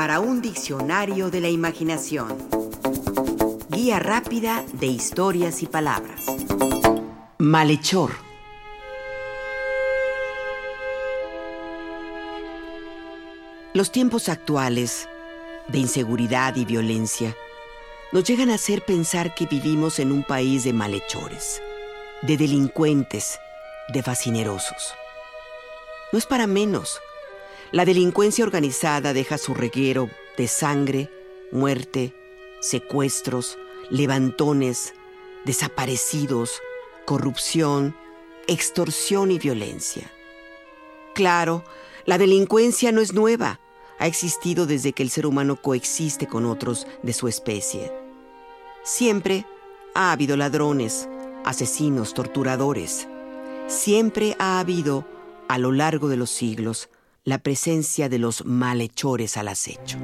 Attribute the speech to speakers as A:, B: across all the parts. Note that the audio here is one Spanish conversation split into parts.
A: para un diccionario de la imaginación. Guía rápida de historias y palabras. Malhechor. Los tiempos actuales de inseguridad y violencia nos llegan a hacer pensar que vivimos en un país de malhechores, de delincuentes, de fascinerosos. No es para menos. La delincuencia organizada deja su reguero de sangre, muerte, secuestros, levantones, desaparecidos, corrupción, extorsión y violencia. Claro, la delincuencia no es nueva, ha existido desde que el ser humano coexiste con otros de su especie. Siempre ha habido ladrones, asesinos, torturadores. Siempre ha habido, a lo largo de los siglos, la presencia de los malhechores al acecho.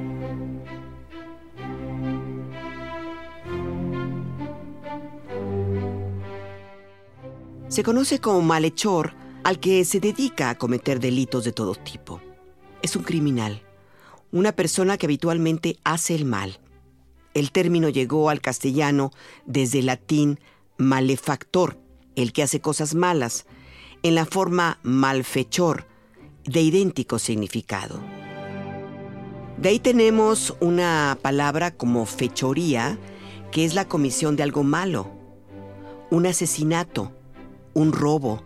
A: Se conoce como malhechor al que se dedica a cometer delitos de todo tipo. Es un criminal, una persona que habitualmente hace el mal. El término llegó al castellano desde el latín malefactor, el que hace cosas malas, en la forma malfechor, de idéntico significado. De ahí tenemos una palabra como fechoría, que es la comisión de algo malo, un asesinato, un robo,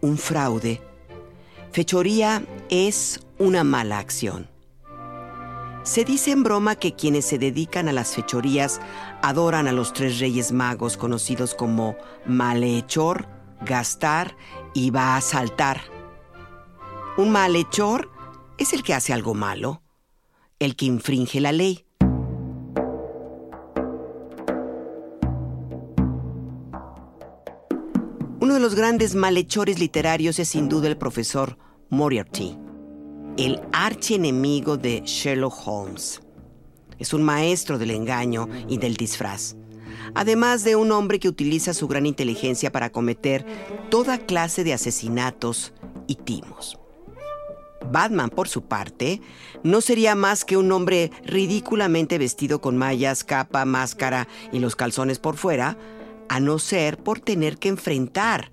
A: un fraude. Fechoría es una mala acción. Se dice en broma que quienes se dedican a las fechorías adoran a los tres reyes magos conocidos como malhechor, gastar y va a saltar. Un malhechor es el que hace algo malo, el que infringe la ley. Uno de los grandes malhechores literarios es sin duda el profesor Moriarty, el archienemigo de Sherlock Holmes. Es un maestro del engaño y del disfraz, además de un hombre que utiliza su gran inteligencia para cometer toda clase de asesinatos y timos. Batman, por su parte, no sería más que un hombre ridículamente vestido con mallas, capa, máscara y los calzones por fuera, a no ser por tener que enfrentar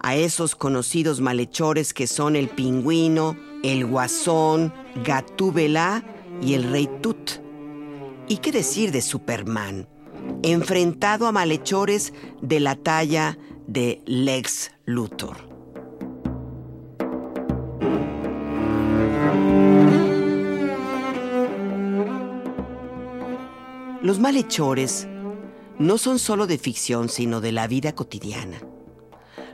A: a esos conocidos malhechores que son el pingüino, el guasón, Gatúbela y el rey Tut. ¿Y qué decir de Superman? Enfrentado a malhechores de la talla de Lex Luthor. Malhechores no son solo de ficción, sino de la vida cotidiana.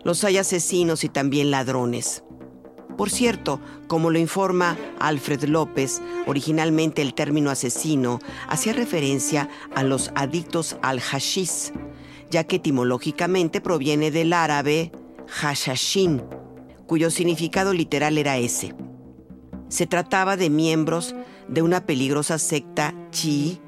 A: Los hay asesinos y también ladrones. Por cierto, como lo informa Alfred López, originalmente el término asesino hacía referencia a los adictos al hashish, ya que etimológicamente proviene del árabe hashashin, cuyo significado literal era ese. Se trataba de miembros de una peligrosa secta chi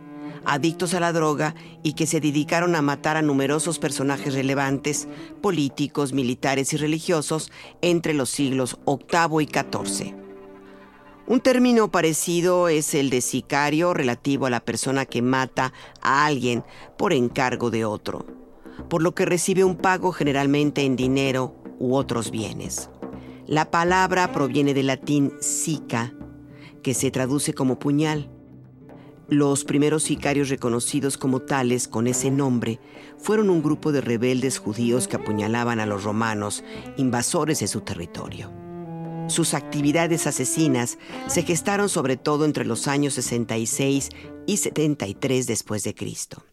A: adictos a la droga y que se dedicaron a matar a numerosos personajes relevantes, políticos, militares y religiosos entre los siglos VIII y XIV. Un término parecido es el de sicario relativo a la persona que mata a alguien por encargo de otro, por lo que recibe un pago generalmente en dinero u otros bienes. La palabra proviene del latín sica, que se traduce como puñal, los primeros sicarios reconocidos como tales con ese nombre fueron un grupo de rebeldes judíos que apuñalaban a los romanos, invasores de su territorio. Sus actividades asesinas se gestaron sobre todo entre los años 66 y 73 después de Cristo.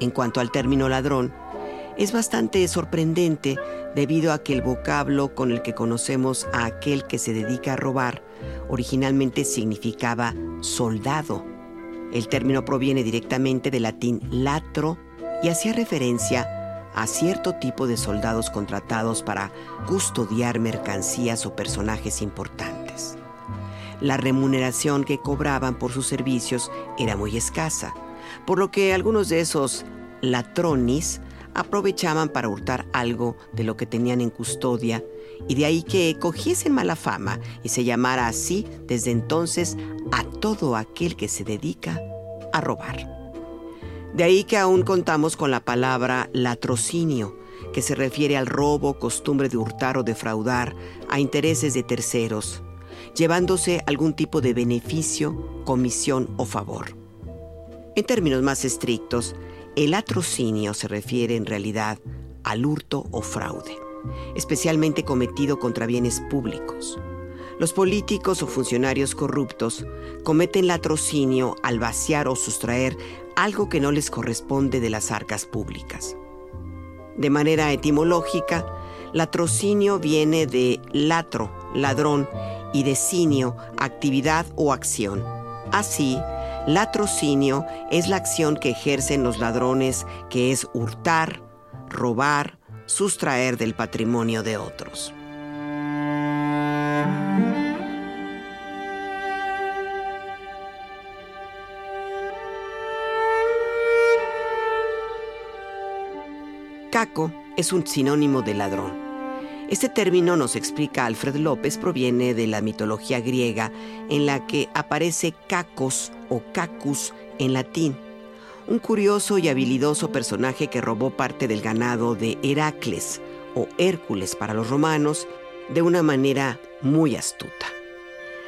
A: En cuanto al término ladrón, es bastante sorprendente debido a que el vocablo con el que conocemos a aquel que se dedica a robar originalmente significaba soldado. El término proviene directamente del latín latro y hacía referencia a cierto tipo de soldados contratados para custodiar mercancías o personajes importantes. La remuneración que cobraban por sus servicios era muy escasa por lo que algunos de esos latronis aprovechaban para hurtar algo de lo que tenían en custodia y de ahí que cogiesen mala fama y se llamara así desde entonces a todo aquel que se dedica a robar. De ahí que aún contamos con la palabra latrocinio, que se refiere al robo, costumbre de hurtar o defraudar a intereses de terceros, llevándose algún tipo de beneficio, comisión o favor. En términos más estrictos, el latrocinio se refiere en realidad al hurto o fraude, especialmente cometido contra bienes públicos. Los políticos o funcionarios corruptos cometen latrocinio al vaciar o sustraer algo que no les corresponde de las arcas públicas. De manera etimológica, latrocinio viene de latro, ladrón, y de cinio, actividad o acción. Así, latrocinio es la acción que ejercen los ladrones, que es hurtar, robar, sustraer del patrimonio de otros. Caco es un sinónimo de ladrón. Este término, nos explica Alfred López, proviene de la mitología griega en la que aparece cacos o cacus en latín, un curioso y habilidoso personaje que robó parte del ganado de Heracles o Hércules para los romanos de una manera muy astuta.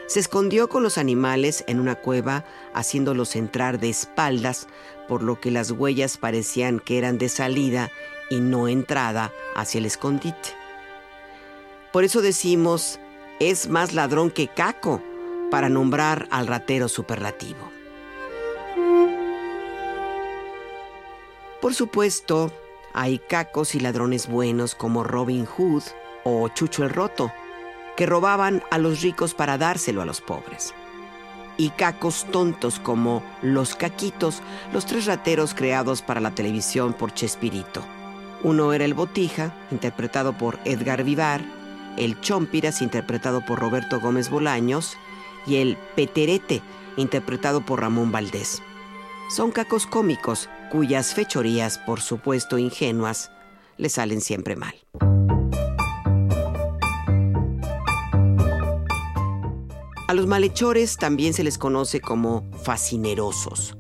A: Se escondió con los animales en una cueva, haciéndolos entrar de espaldas, por lo que las huellas parecían que eran de salida y no entrada hacia el escondite. Por eso decimos, es más ladrón que caco, para nombrar al ratero superlativo. Por supuesto, hay cacos y ladrones buenos como Robin Hood o Chucho el Roto, que robaban a los ricos para dárselo a los pobres. Y cacos tontos como los caquitos, los tres rateros creados para la televisión por Chespirito. Uno era el Botija, interpretado por Edgar Vivar, el Chompiras, interpretado por Roberto Gómez Bolaños, y el Peterete, interpretado por Ramón Valdés. Son cacos cómicos cuyas fechorías, por supuesto ingenuas, le salen siempre mal. A los malhechores también se les conoce como fascinerosos.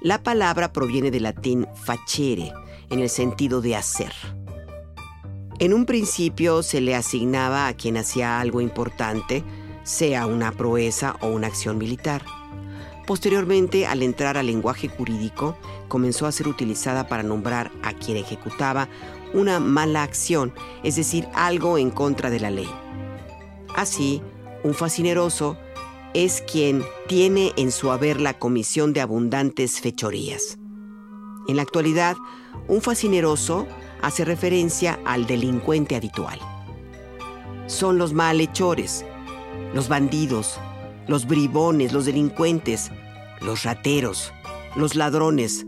A: La palabra proviene del latín facere, en el sentido de hacer. En un principio se le asignaba a quien hacía algo importante, sea una proeza o una acción militar. Posteriormente, al entrar al lenguaje jurídico, comenzó a ser utilizada para nombrar a quien ejecutaba una mala acción, es decir, algo en contra de la ley. Así, un fascineroso es quien tiene en su haber la comisión de abundantes fechorías. En la actualidad, un fascineroso hace referencia al delincuente habitual. Son los malhechores, los bandidos, los bribones, los delincuentes, los rateros, los ladrones,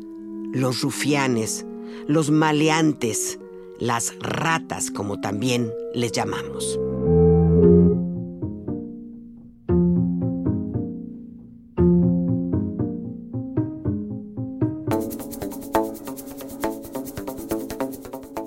A: los rufianes, los maleantes, las ratas como también les llamamos.